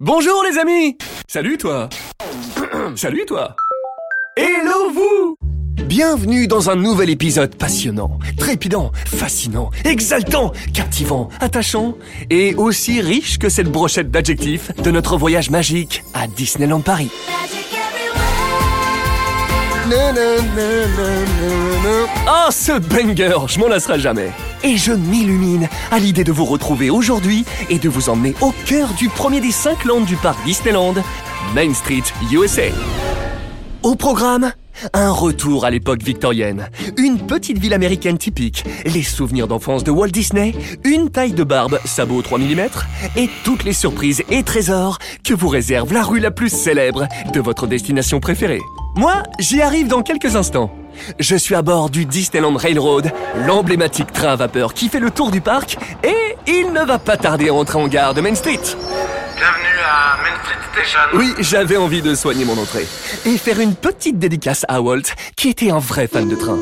Bonjour les amis. Salut toi. Salut toi. Hello vous. Bienvenue dans un nouvel épisode passionnant, trépidant, fascinant, exaltant, captivant, attachant et aussi riche que cette brochette d'adjectifs de notre voyage magique à Disneyland Paris. Oh, ce banger, je m'en lasserai jamais. Et je m'illumine à l'idée de vous retrouver aujourd'hui et de vous emmener au cœur du premier des cinq landes du parc Disneyland, Main Street, USA. Au programme, un retour à l'époque victorienne, une petite ville américaine typique, les souvenirs d'enfance de Walt Disney, une taille de barbe, sabot 3 mm, et toutes les surprises et trésors que vous réserve la rue la plus célèbre de votre destination préférée. Moi, j'y arrive dans quelques instants. Je suis à bord du Disneyland Railroad, l'emblématique train à vapeur qui fait le tour du parc, et il ne va pas tarder à entrer en gare de Main Street. Bienvenue à Main Street Station. Oui, j'avais envie de soigner mon entrée. Et faire une petite dédicace à Walt, qui était un vrai fan de train.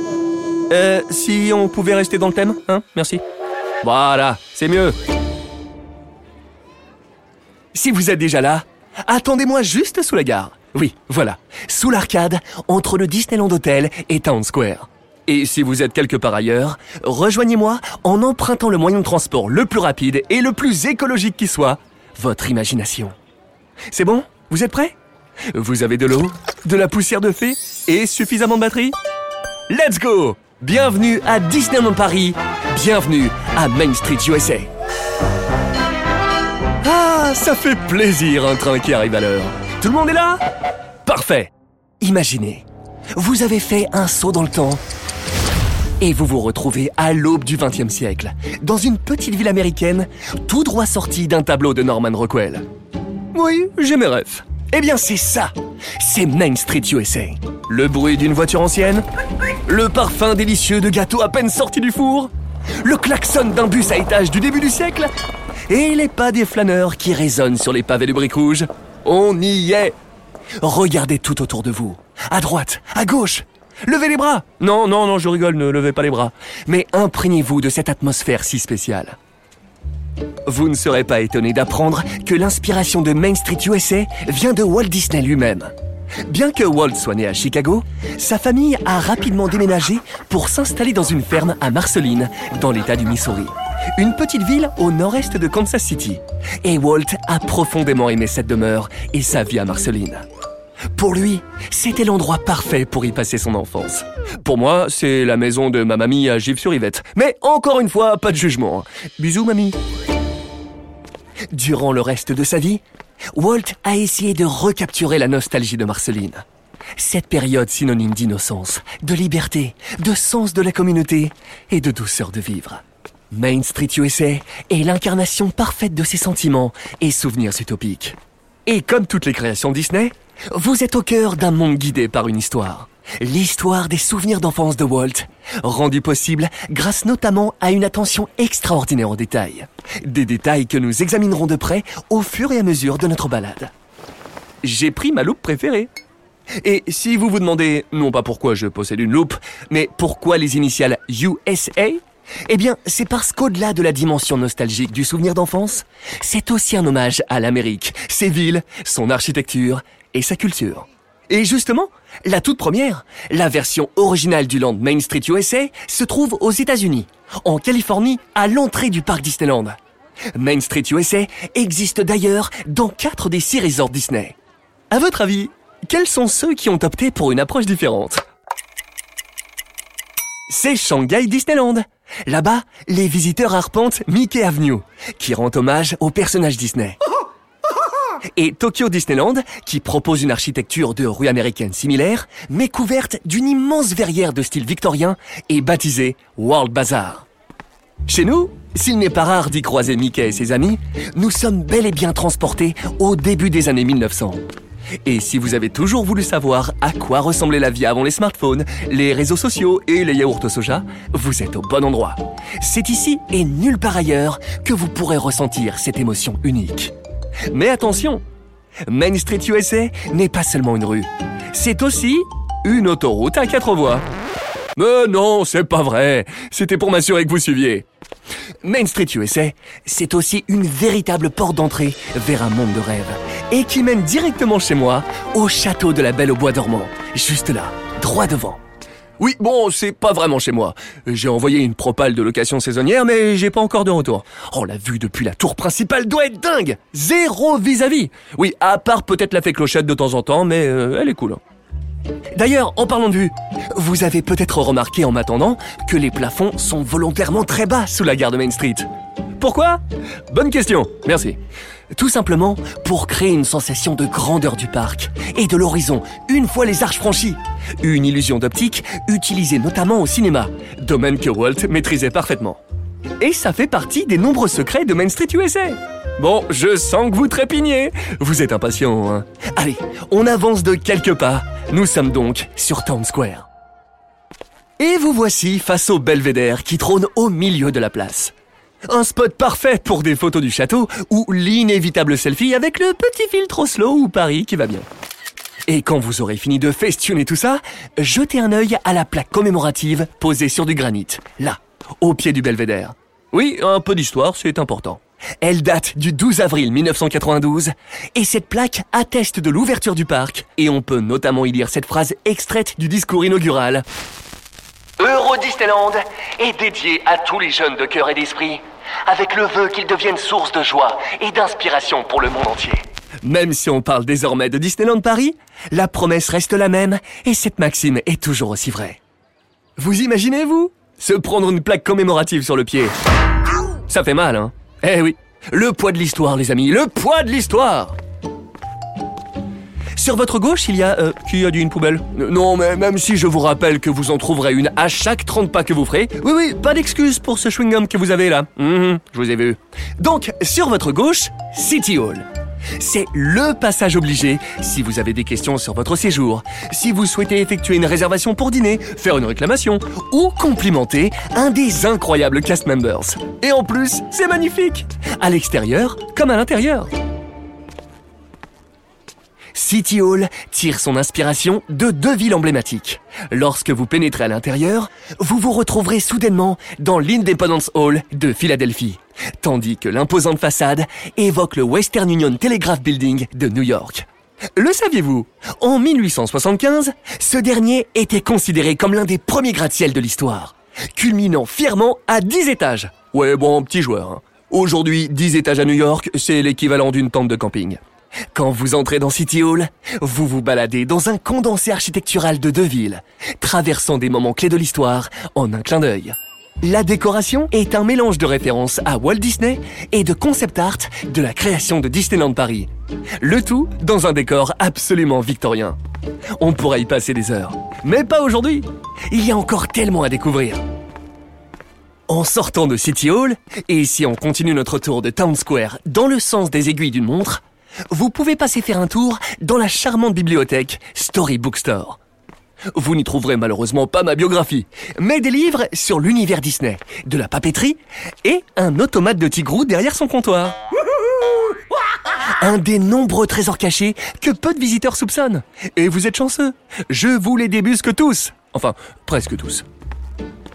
Euh, si on pouvait rester dans le thème, hein Merci. Voilà, c'est mieux. Si vous êtes déjà là, attendez-moi juste sous la gare. Oui, voilà, sous l'arcade, entre le Disneyland Hotel et Town Square. Et si vous êtes quelque part ailleurs, rejoignez-moi en empruntant le moyen de transport le plus rapide et le plus écologique qui soit, votre imagination. C'est bon? Vous êtes prêts? Vous avez de l'eau, de la poussière de fée et suffisamment de batterie? Let's go Bienvenue à Disneyland Paris, bienvenue à Main Street USA. Ah, ça fait plaisir un train qui arrive à l'heure. Tout le monde est là Parfait. Imaginez, vous avez fait un saut dans le temps et vous vous retrouvez à l'aube du XXe siècle, dans une petite ville américaine, tout droit sortie d'un tableau de Norman Rockwell. Oui, j'ai mes rêves. Eh bien, c'est ça C'est Main Street USA. Le bruit d'une voiture ancienne, le parfum délicieux de gâteaux à peine sortis du four, le klaxon d'un bus à étage du début du siècle, et les pas des flâneurs qui résonnent sur les pavés de briques rouges. On y est Regardez tout autour de vous, à droite, à gauche, Levez les bras Non, non, non, je rigole, ne levez pas les bras. Mais imprégnez-vous de cette atmosphère si spéciale. Vous ne serez pas étonné d'apprendre que l'inspiration de Main Street USA vient de Walt Disney lui-même. Bien que Walt soit né à Chicago, sa famille a rapidement déménagé pour s'installer dans une ferme à Marceline, dans l'état du Missouri. Une petite ville au nord-est de Kansas City. Et Walt a profondément aimé cette demeure et sa vie à Marceline. Pour lui, c'était l'endroit parfait pour y passer son enfance. Pour moi, c'est la maison de ma mamie à Givre-sur-Yvette. Mais encore une fois, pas de jugement. Bisous, mamie. Durant le reste de sa vie, Walt a essayé de recapturer la nostalgie de Marceline. Cette période synonyme d'innocence, de liberté, de sens de la communauté et de douceur de vivre. Main Street USA est l'incarnation parfaite de ses sentiments et souvenirs utopiques. Et comme toutes les créations Disney, vous êtes au cœur d'un monde guidé par une histoire. L'histoire des souvenirs d'enfance de Walt, rendue possible grâce notamment à une attention extraordinaire aux détails. Des détails que nous examinerons de près au fur et à mesure de notre balade. J'ai pris ma loupe préférée. Et si vous vous demandez, non pas pourquoi je possède une loupe, mais pourquoi les initiales USA eh bien, c'est parce qu'au-delà de la dimension nostalgique du souvenir d'enfance, c'est aussi un hommage à l'Amérique, ses villes, son architecture et sa culture. Et justement, la toute première, la version originale du land Main Street USA, se trouve aux États-Unis, en Californie, à l'entrée du parc Disneyland. Main Street USA existe d'ailleurs dans quatre des six resorts Disney. À votre avis, quels sont ceux qui ont opté pour une approche différente? C'est Shanghai Disneyland. Là-bas, les visiteurs arpentent Mickey Avenue, qui rend hommage aux personnages Disney et Tokyo Disneyland, qui propose une architecture de rue américaine similaire, mais couverte d'une immense verrière de style victorien et baptisée World Bazaar. Chez nous, s'il n'est pas rare d'y croiser Mickey et ses amis, nous sommes bel et bien transportés au début des années 1900. Et si vous avez toujours voulu savoir à quoi ressemblait la vie avant les smartphones, les réseaux sociaux et les yaourts au soja, vous êtes au bon endroit. C'est ici et nulle part ailleurs que vous pourrez ressentir cette émotion unique. Mais attention, Main Street USA n'est pas seulement une rue, c'est aussi une autoroute à quatre voies. Mais non, c'est pas vrai, c'était pour m'assurer que vous suiviez. Main Street USA, c'est aussi une véritable porte d'entrée vers un monde de rêve et qui mène directement chez moi au château de la Belle au Bois dormant, juste là, droit devant. Oui, bon, c'est pas vraiment chez moi. J'ai envoyé une propale de location saisonnière, mais j'ai pas encore de retour. Oh, la vue depuis la tour principale doit être dingue Zéro vis-à-vis Oui, à part peut-être la fée clochette de temps en temps, mais euh, elle est cool. D'ailleurs, en parlant de vue, vous avez peut-être remarqué en m'attendant que les plafonds sont volontairement très bas sous la gare de Main Street. Pourquoi? Bonne question, merci. Tout simplement pour créer une sensation de grandeur du parc et de l'horizon une fois les arches franchies. Une illusion d'optique utilisée notamment au cinéma, domaine que Walt maîtrisait parfaitement. Et ça fait partie des nombreux secrets de Main Street USA. Bon, je sens que vous trépignez. Vous êtes impatient, hein Allez, on avance de quelques pas. Nous sommes donc sur Town Square. Et vous voici face au belvédère qui trône au milieu de la place. Un spot parfait pour des photos du château ou l'inévitable selfie avec le petit filtre Oslo ou Paris qui va bien. Et quand vous aurez fini de festionner tout ça, jetez un œil à la plaque commémorative posée sur du granit, là, au pied du belvédère. Oui, un peu d'histoire, c'est important. Elle date du 12 avril 1992 et cette plaque atteste de l'ouverture du parc et on peut notamment y lire cette phrase extraite du discours inaugural. Euro Disneyland est dédié à tous les jeunes de cœur et d'esprit avec le vœu qu'ils deviennent source de joie et d'inspiration pour le monde entier. Même si on parle désormais de Disneyland Paris, la promesse reste la même et cette maxime est toujours aussi vraie. Vous imaginez, vous? Se prendre une plaque commémorative sur le pied. Ça fait mal, hein? Eh oui, le poids de l'histoire, les amis, le poids de l'histoire sur votre gauche, il y a... Euh, qui a dit une poubelle? Non, mais même si je vous rappelle que vous en trouverez une à chaque 30 pas que vous ferez, oui, oui, pas d'excuse pour ce chewing-gum que vous avez là. Mhm, je vous ai vu. Donc, sur votre gauche, City Hall. C'est le passage obligé si vous avez des questions sur votre séjour, si vous souhaitez effectuer une réservation pour dîner, faire une réclamation ou complimenter un des incroyables cast members. Et en plus, c'est magnifique, à l'extérieur comme à l'intérieur. City Hall tire son inspiration de deux villes emblématiques. Lorsque vous pénétrez à l'intérieur, vous vous retrouverez soudainement dans l'Independence Hall de Philadelphie, tandis que l'imposante façade évoque le Western Union Telegraph Building de New York. Le saviez-vous? En 1875, ce dernier était considéré comme l'un des premiers gratte-ciel de l'histoire, culminant fièrement à 10 étages. Ouais, bon, petit joueur. Hein. Aujourd'hui, 10 étages à New York, c'est l'équivalent d'une tente de camping. Quand vous entrez dans City Hall, vous vous baladez dans un condensé architectural de deux villes, traversant des moments clés de l'histoire en un clin d'œil. La décoration est un mélange de références à Walt Disney et de concept art de la création de Disneyland Paris. Le tout dans un décor absolument victorien. On pourrait y passer des heures, mais pas aujourd'hui. Il y a encore tellement à découvrir. En sortant de City Hall, et si on continue notre tour de Town Square dans le sens des aiguilles d'une montre, vous pouvez passer faire un tour dans la charmante bibliothèque Storybook Store. Vous n'y trouverez malheureusement pas ma biographie, mais des livres sur l'univers Disney, de la papeterie et un automate de tigrou derrière son comptoir. Un des nombreux trésors cachés que peu de visiteurs soupçonnent. Et vous êtes chanceux. Je vous les débusque tous. Enfin, presque tous.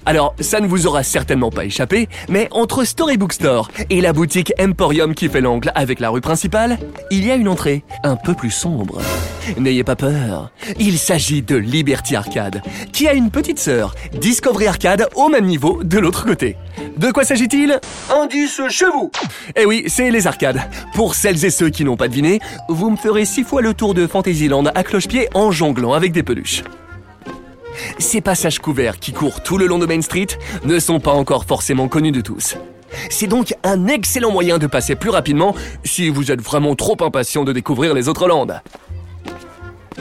Alors, ça ne vous aura certainement pas échappé, mais entre Storybook Store et la boutique Emporium qui fait l'angle avec la rue principale, il y a une entrée un peu plus sombre. N'ayez pas peur, il s'agit de Liberty Arcade, qui a une petite sœur, Discovery Arcade, au même niveau de l'autre côté. De quoi s'agit-il? Indice chez vous Eh oui, c'est les arcades. Pour celles et ceux qui n'ont pas deviné, vous me ferez six fois le tour de Fantasyland à cloche-pied en jonglant avec des peluches. Ces passages couverts qui courent tout le long de Main Street ne sont pas encore forcément connus de tous. C'est donc un excellent moyen de passer plus rapidement si vous êtes vraiment trop impatient de découvrir les autres landes.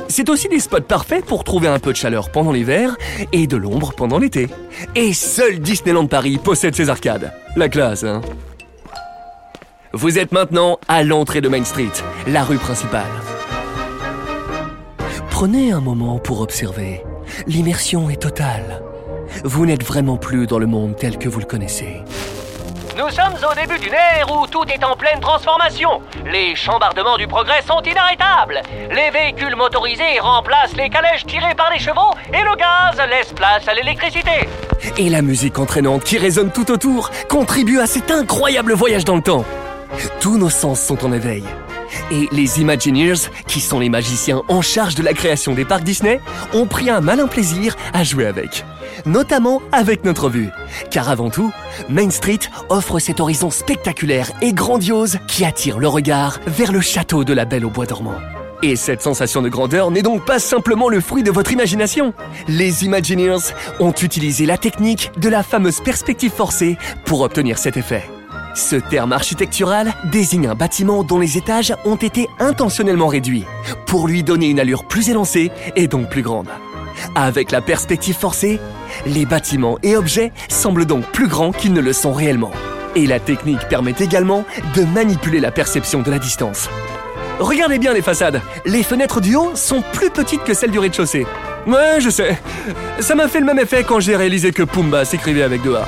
C'est aussi des spots parfaits pour trouver un peu de chaleur pendant l'hiver et de l'ombre pendant l'été. Et seul Disneyland Paris possède ces arcades. La classe, hein Vous êtes maintenant à l'entrée de Main Street, la rue principale. Prenez un moment pour observer l'immersion est totale. Vous n'êtes vraiment plus dans le monde tel que vous le connaissez. Nous sommes au début d'une ère où tout est en pleine transformation. Les chambardements du progrès sont inarrêtables. Les véhicules motorisés remplacent les calèches tirées par les chevaux et le gaz laisse place à l'électricité. Et la musique entraînante qui résonne tout autour contribue à cet incroyable voyage dans le temps. Tous nos sens sont en éveil. Et les Imagineers, qui sont les magiciens en charge de la création des parcs Disney, ont pris un malin plaisir à jouer avec. Notamment avec notre vue. Car avant tout, Main Street offre cet horizon spectaculaire et grandiose qui attire le regard vers le château de la Belle au Bois dormant. Et cette sensation de grandeur n'est donc pas simplement le fruit de votre imagination. Les Imagineers ont utilisé la technique de la fameuse perspective forcée pour obtenir cet effet. Ce terme architectural désigne un bâtiment dont les étages ont été intentionnellement réduits pour lui donner une allure plus élancée et donc plus grande. Avec la perspective forcée, les bâtiments et objets semblent donc plus grands qu'ils ne le sont réellement. Et la technique permet également de manipuler la perception de la distance. Regardez bien les façades. Les fenêtres du haut sont plus petites que celles du rez-de-chaussée. Ouais, je sais. Ça m'a fait le même effet quand j'ai réalisé que Pumba s'écrivait avec deux A.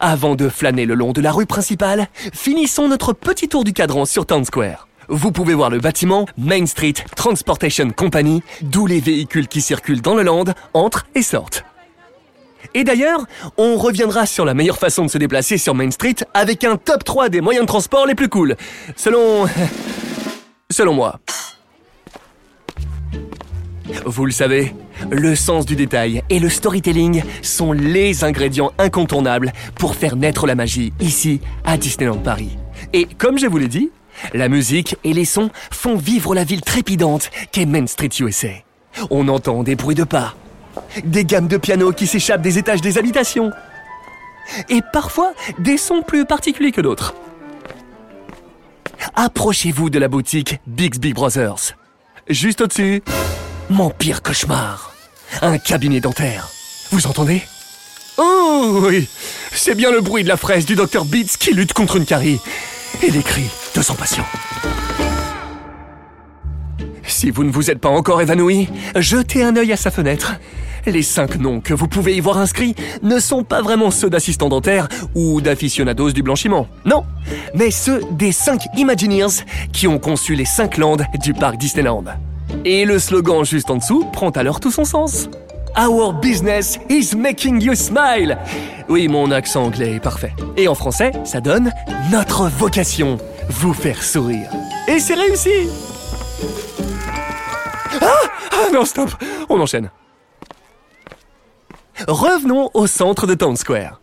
Avant de flâner le long de la rue principale, finissons notre petit tour du cadran sur Town Square. Vous pouvez voir le bâtiment Main Street Transportation Company, d'où les véhicules qui circulent dans le land entrent et sortent. Et d'ailleurs, on reviendra sur la meilleure façon de se déplacer sur Main Street avec un top 3 des moyens de transport les plus cool. Selon... Selon moi. Vous le savez, le sens du détail et le storytelling sont les ingrédients incontournables pour faire naître la magie ici à Disneyland Paris. Et comme je vous l'ai dit, la musique et les sons font vivre la ville trépidante qu'est Main Street USA. On entend des bruits de pas, des gammes de piano qui s'échappent des étages des habitations, et parfois des sons plus particuliers que d'autres. Approchez-vous de la boutique Bixby Brothers. Juste au-dessus, mon pire cauchemar. Un cabinet dentaire. Vous entendez? Oh oui, c'est bien le bruit de la fraise du docteur Beats qui lutte contre une carie. Et les cris de son patient. Si vous ne vous êtes pas encore évanoui, jetez un œil à sa fenêtre. Les cinq noms que vous pouvez y voir inscrits ne sont pas vraiment ceux d'assistants dentaires ou d'aficionados du blanchiment. Non, mais ceux des cinq Imagineers qui ont conçu les cinq landes du parc Disneyland. Et le slogan juste en dessous prend alors tout son sens. Our business is making you smile. Oui, mon accent anglais est parfait. Et en français, ça donne notre vocation, vous faire sourire. Et c'est réussi. Ah, ah non, stop, on enchaîne. Revenons au centre de Town Square.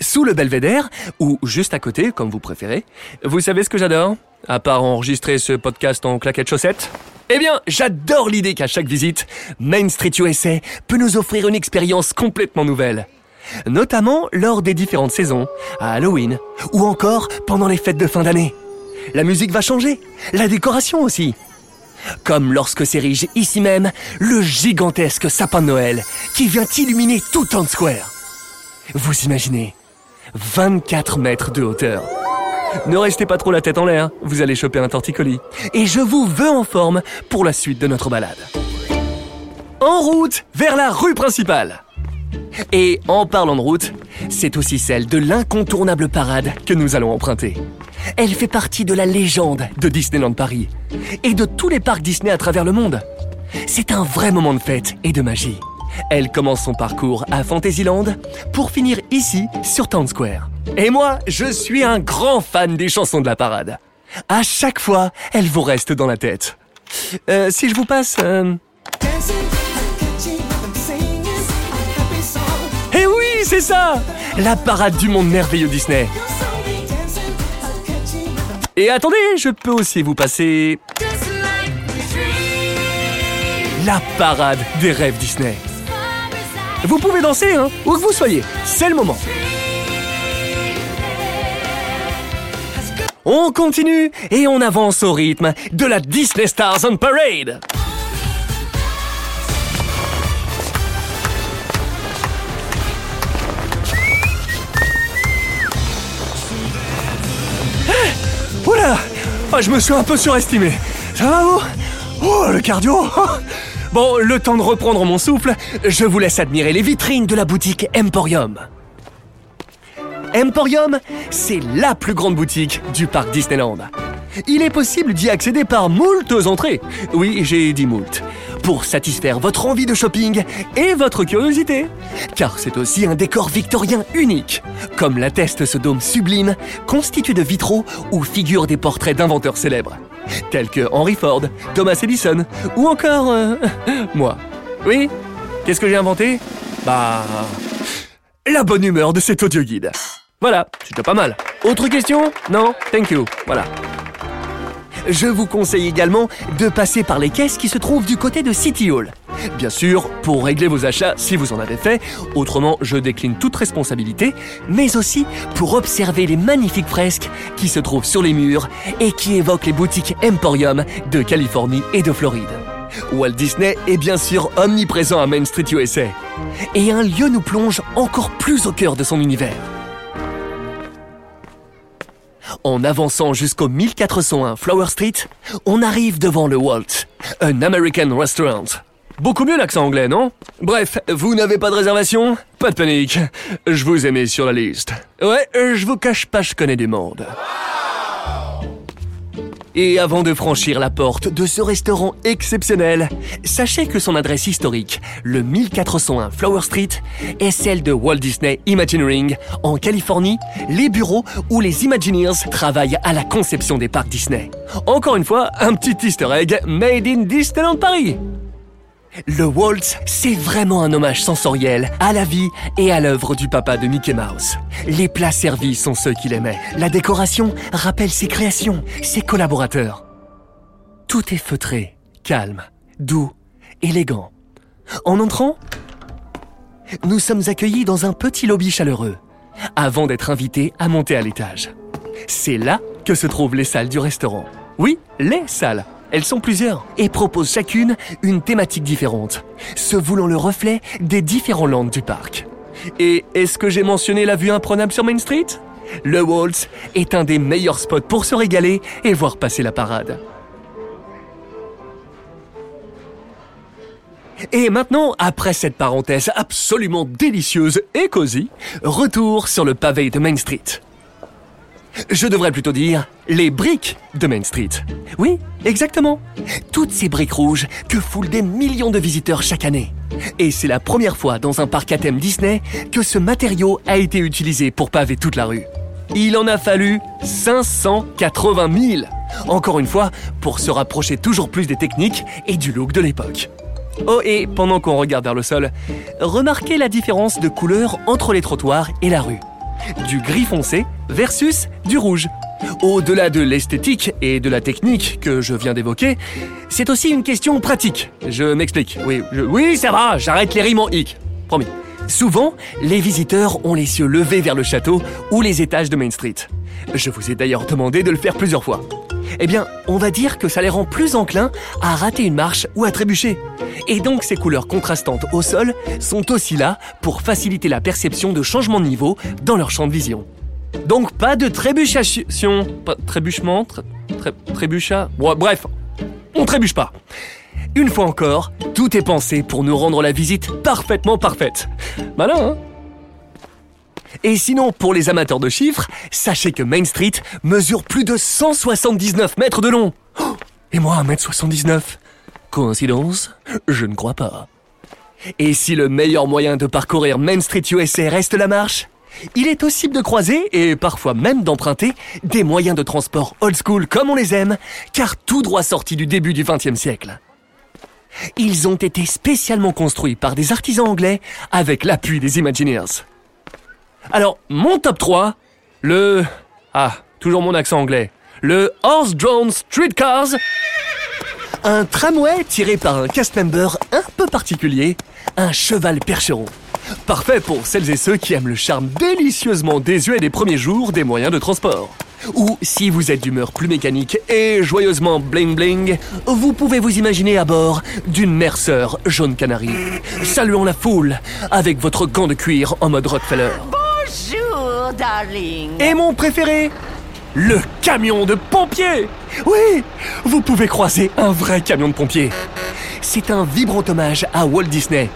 Sous le belvédère, ou juste à côté, comme vous préférez, vous savez ce que j'adore? À part enregistrer ce podcast en claquettes chaussettes? Eh bien, j'adore l'idée qu'à chaque visite, Main Street USA peut nous offrir une expérience complètement nouvelle. Notamment lors des différentes saisons, à Halloween, ou encore pendant les fêtes de fin d'année. La musique va changer, la décoration aussi. Comme lorsque s'érige ici même le gigantesque sapin de Noël qui vient illuminer tout Town Square. Vous imaginez 24 mètres de hauteur. Ne restez pas trop la tête en l'air, vous allez choper un torticolis. Et je vous veux en forme pour la suite de notre balade. En route vers la rue principale. Et en parlant de route, c'est aussi celle de l'incontournable parade que nous allons emprunter. Elle fait partie de la légende de Disneyland Paris et de tous les parcs Disney à travers le monde. C'est un vrai moment de fête et de magie. Elle commence son parcours à Fantasyland pour finir ici sur Town Square. Et moi, je suis un grand fan des chansons de la parade. À chaque fois, elle vous reste dans la tête. Euh, si je vous passe... euh, Eh oui, c'est ça La parade du monde merveilleux Disney. Et attendez, je peux aussi vous passer la parade des rêves Disney. Vous pouvez danser, hein, où que vous soyez. C'est le moment. On continue et on avance au rythme de la Disney Stars on Parade. Oula oh, Je me suis un peu surestimé. Ça va vous? Oh, le cardio Bon, le temps de reprendre mon souffle, je vous laisse admirer les vitrines de la boutique Emporium. Emporium, c'est la plus grande boutique du parc Disneyland. Il est possible d'y accéder par moultes entrées. Oui, j'ai dit moult. pour satisfaire votre envie de shopping et votre curiosité. Car c'est aussi un décor victorien unique, comme l'atteste ce dôme sublime constitué de vitraux où figurent des portraits d'inventeurs célèbres, tels que Henry Ford, Thomas Edison ou encore euh, moi. Oui Qu'est-ce que j'ai inventé? Bah... La bonne humeur de cet audio guide. Voilà, c'était pas mal. Autre question? Non? Thank you. Voilà. Je vous conseille également de passer par les caisses qui se trouvent du côté de City Hall. Bien sûr, pour régler vos achats si vous en avez fait, autrement je décline toute responsabilité, mais aussi pour observer les magnifiques fresques qui se trouvent sur les murs et qui évoquent les boutiques Emporium de Californie et de Floride. Walt Disney est bien sûr omniprésent à Main Street USA. Et un lieu nous plonge encore plus au cœur de son univers. En avançant jusqu'au 1401 Flower Street, on arrive devant le Walt, un American Restaurant. Beaucoup mieux l'accent anglais, non? Bref, vous n'avez pas de réservation? Pas de panique, je vous ai mis sur la liste. Ouais, je vous cache pas, je connais du monde. Et avant de franchir la porte de ce restaurant exceptionnel, sachez que son adresse historique, le 1401 Flower Street, est celle de Walt Disney Imagineering en Californie, les bureaux où les Imagineers travaillent à la conception des parcs Disney. Encore une fois, un petit easter egg made in Disneyland Paris. Le Waltz, c'est vraiment un hommage sensoriel à la vie et à l'œuvre du papa de Mickey Mouse. Les plats servis sont ceux qu'il aimait. La décoration rappelle ses créations, ses collaborateurs. Tout est feutré, calme, doux, élégant. En entrant, nous sommes accueillis dans un petit lobby chaleureux, avant d'être invités à monter à l'étage. C'est là que se trouvent les salles du restaurant. Oui, les salles. Elles sont plusieurs et proposent chacune une thématique différente, se voulant le reflet des différents landes du parc. Et est-ce que j'ai mentionné la vue imprenable sur Main Street? Le Waltz est un des meilleurs spots pour se régaler et voir passer la parade. Et maintenant, après cette parenthèse absolument délicieuse et cosy, retour sur le pavé de Main Street. Je devrais plutôt dire les briques de Main Street. Oui, exactement. Toutes ces briques rouges que foulent des millions de visiteurs chaque année. Et c'est la première fois dans un parc à thème Disney que ce matériau a été utilisé pour paver toute la rue. Il en a fallu 580 000. Encore une fois, pour se rapprocher toujours plus des techniques et du look de l'époque. Oh, et pendant qu'on regarde vers le sol, remarquez la différence de couleur entre les trottoirs et la rue du gris foncé versus du rouge. Au-delà de l'esthétique et de la technique que je viens d'évoquer, c'est aussi une question pratique. Je m'explique. Oui, oui, ça va, j'arrête les rimes en hic. Promis. Souvent, les visiteurs ont les yeux levés vers le château ou les étages de Main Street. Je vous ai d'ailleurs demandé de le faire plusieurs fois. Eh bien, on va dire que ça les rend plus enclins à rater une marche ou à trébucher. Et donc ces couleurs contrastantes au sol sont aussi là pour faciliter la perception de changement de niveau dans leur champ de vision. Donc pas de trébuchation... trébuchement Trébucha Bref, on trébuche pas. Une fois encore, tout est pensé pour nous rendre la visite parfaitement parfaite. Malin, hein et sinon, pour les amateurs de chiffres, sachez que Main Street mesure plus de 179 mètres de long. Et moi, 1m79 Coïncidence? Je ne crois pas. Et si le meilleur moyen de parcourir Main Street USA reste la marche, il est possible de croiser, et parfois même d'emprunter, des moyens de transport old school comme on les aime, car tout droit sortis du début du XXe siècle. Ils ont été spécialement construits par des artisans anglais avec l'appui des Imagineers. Alors, mon top 3, le... Ah, toujours mon accent anglais. Le Horse Drone Streetcars. Un tramway tiré par un cast member un peu particulier, un cheval percheron. Parfait pour celles et ceux qui aiment le charme délicieusement désuet des premiers jours des moyens de transport. Ou si vous êtes d'humeur plus mécanique et joyeusement bling bling, vous pouvez vous imaginer à bord d'une Mercer jaune canari, saluant la foule avec votre gant de cuir en mode Rockefeller. Bonjour, darling. Et mon préféré Le camion de pompier Oui Vous pouvez croiser un vrai camion de pompier. C'est un vibrant hommage à Walt Disney,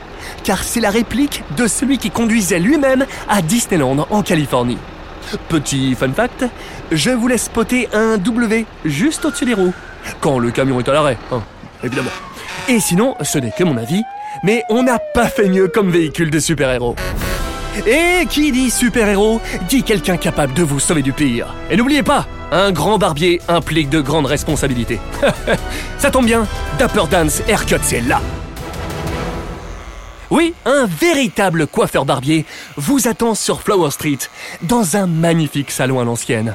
car c'est la réplique de celui qui conduisait lui-même à Disneyland en Californie. Petit fun fact, je vous laisse spotter un W juste au-dessus des roues, quand le camion est à l'arrêt, hein, évidemment. Et sinon, ce n'est que mon avis, mais on n'a pas fait mieux comme véhicule de super-héros. Et qui dit super-héros dit quelqu'un capable de vous sauver du pire. Et n'oubliez pas, un grand barbier implique de grandes responsabilités. Ça tombe bien, Dapper Dance Haircut c'est là. Oui, un véritable coiffeur barbier vous attend sur Flower Street, dans un magnifique salon à l'ancienne.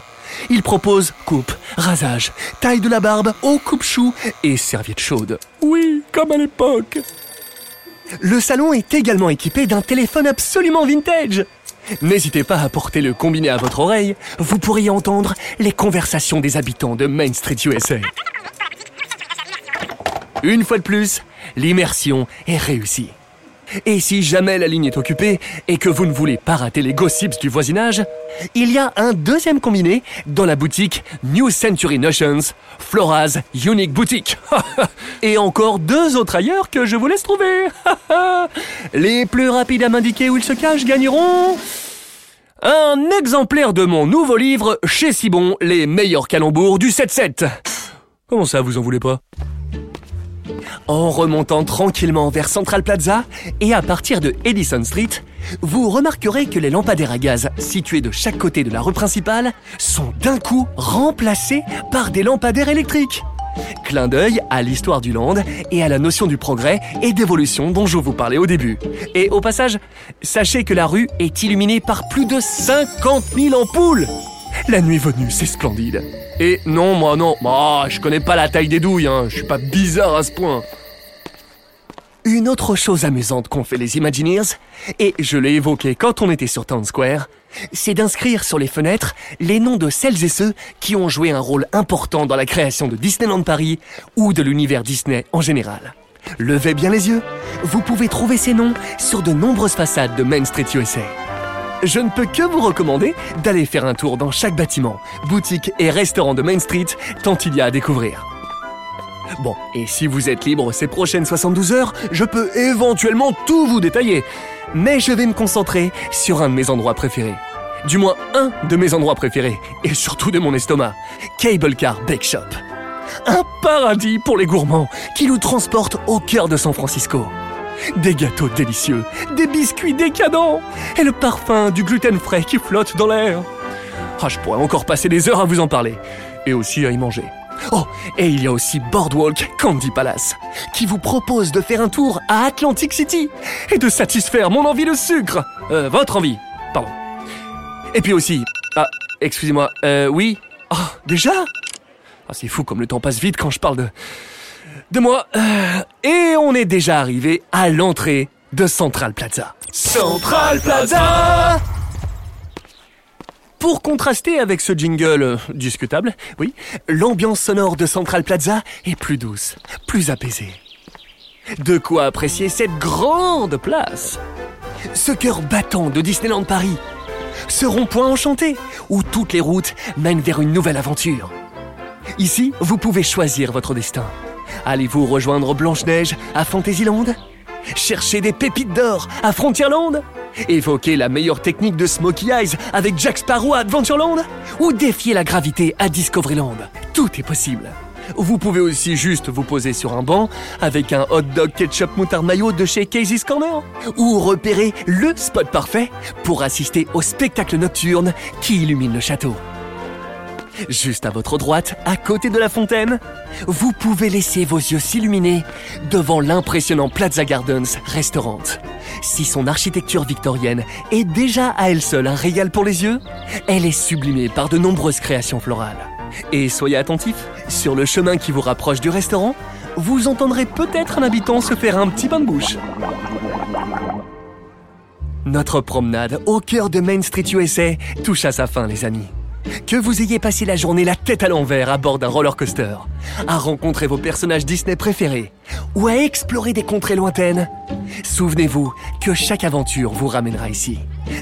Il propose coupe, rasage, taille de la barbe, haut coupe-chou et serviette chaude. Oui, comme à l'époque. Le salon est également équipé d'un téléphone absolument vintage. N'hésitez pas à porter le combiné à votre oreille, vous pourriez entendre les conversations des habitants de Main Street USA. Une fois de plus, l'immersion est réussie. Et si jamais la ligne est occupée et que vous ne voulez pas rater les gossips du voisinage, il y a un deuxième combiné dans la boutique New Century Notions, Flora's Unique Boutique. et encore deux autres ailleurs que je vous laisse trouver. les plus rapides à m'indiquer où ils se cachent gagneront un exemplaire de mon nouveau livre chez Sibon, les meilleurs calembours du 7-7. Comment ça, vous en voulez pas? En remontant tranquillement vers Central Plaza et à partir de Edison Street, vous remarquerez que les lampadaires à gaz situés de chaque côté de la rue principale sont d'un coup remplacés par des lampadaires électriques. Clin d'œil à l'histoire du land et à la notion du progrès et d'évolution dont je vous parlais au début. Et au passage, sachez que la rue est illuminée par plus de 50 000 ampoules. La nuit venue, c'est splendide. Et non, moi non, moi, je connais pas la taille des douilles, hein. je suis pas bizarre à ce point. Une autre chose amusante qu'ont fait les Imagineers, et je l'ai évoqué quand on était sur Town Square, c'est d'inscrire sur les fenêtres les noms de celles et ceux qui ont joué un rôle important dans la création de Disneyland Paris ou de l'univers Disney en général. Levez bien les yeux, vous pouvez trouver ces noms sur de nombreuses façades de Main Street USA. Je ne peux que vous recommander d'aller faire un tour dans chaque bâtiment, boutique et restaurant de Main Street, tant il y a à découvrir. Bon, et si vous êtes libre ces prochaines 72 heures, je peux éventuellement tout vous détailler. Mais je vais me concentrer sur un de mes endroits préférés. Du moins un de mes endroits préférés, et surtout de mon estomac. Cable Car Bake Shop. Un paradis pour les gourmands qui nous transportent au cœur de San Francisco. Des gâteaux délicieux, des biscuits décadents et le parfum du gluten frais qui flotte dans l'air. Ah, je pourrais encore passer des heures à vous en parler et aussi à y manger. Oh, et il y a aussi Boardwalk Candy Palace, qui vous propose de faire un tour à Atlantic City et de satisfaire mon envie de sucre. Euh, votre envie, pardon. Et puis aussi, ah, excusez-moi, euh, oui. Oh, déjà? Ah, c'est fou comme le temps passe vite quand je parle de de moi. Euh, et on est déjà arrivé à l'entrée de Central Plaza. Central Plaza Pour contraster avec ce jingle euh, discutable, oui, l'ambiance sonore de Central Plaza est plus douce, plus apaisée. De quoi apprécier cette grande place. Ce cœur battant de Disneyland Paris. Ce rond-point enchanté où toutes les routes mènent vers une nouvelle aventure. Ici, vous pouvez choisir votre destin. Allez-vous rejoindre Blanche-Neige à Fantasyland? Chercher des pépites d'or à Frontierland? Évoquer la meilleure technique de Smoky Eyes avec Jack Sparrow à Adventureland? Ou défier la gravité à Discoveryland? Tout est possible. Vous pouvez aussi juste vous poser sur un banc avec un hot dog ketchup moutarde mayo de chez Casey's Corner. Ou repérer le spot parfait pour assister au spectacle nocturne qui illumine le château. Juste à votre droite, à côté de la fontaine, vous pouvez laisser vos yeux s'illuminer devant l'impressionnant Plaza Gardens Restaurant. Si son architecture victorienne est déjà à elle seule un régal pour les yeux, elle est sublimée par de nombreuses créations florales. Et soyez attentifs, sur le chemin qui vous rapproche du restaurant, vous entendrez peut-être un habitant se faire un petit bain de bouche. Notre promenade au cœur de Main Street USA touche à sa fin, les amis. Que vous ayez passé la journée la tête à l'envers à bord d'un roller coaster, à rencontrer vos personnages Disney préférés ou à explorer des contrées lointaines, souvenez-vous que chaque aventure vous ramènera ici.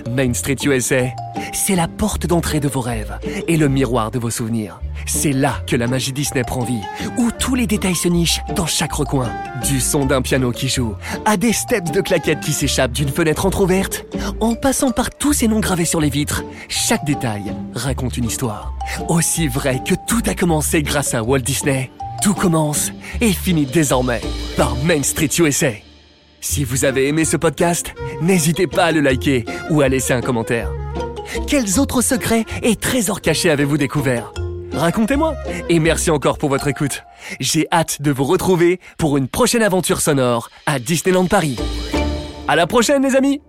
Main Street USA, c'est la porte d'entrée de vos rêves et le miroir de vos souvenirs. C'est là que la magie Disney prend vie, tous les détails se nichent dans chaque recoin. Du son d'un piano qui joue, à des steps de claquettes qui s'échappent d'une fenêtre entr'ouverte, en passant par tous ces noms gravés sur les vitres, chaque détail raconte une histoire. Aussi vrai que tout a commencé grâce à Walt Disney, tout commence et finit désormais par Main Street USA. Si vous avez aimé ce podcast, n'hésitez pas à le liker ou à laisser un commentaire. Quels autres secrets et trésors cachés avez-vous découverts? Racontez-moi et merci encore pour votre écoute. J'ai hâte de vous retrouver pour une prochaine aventure sonore à Disneyland Paris. À la prochaine les amis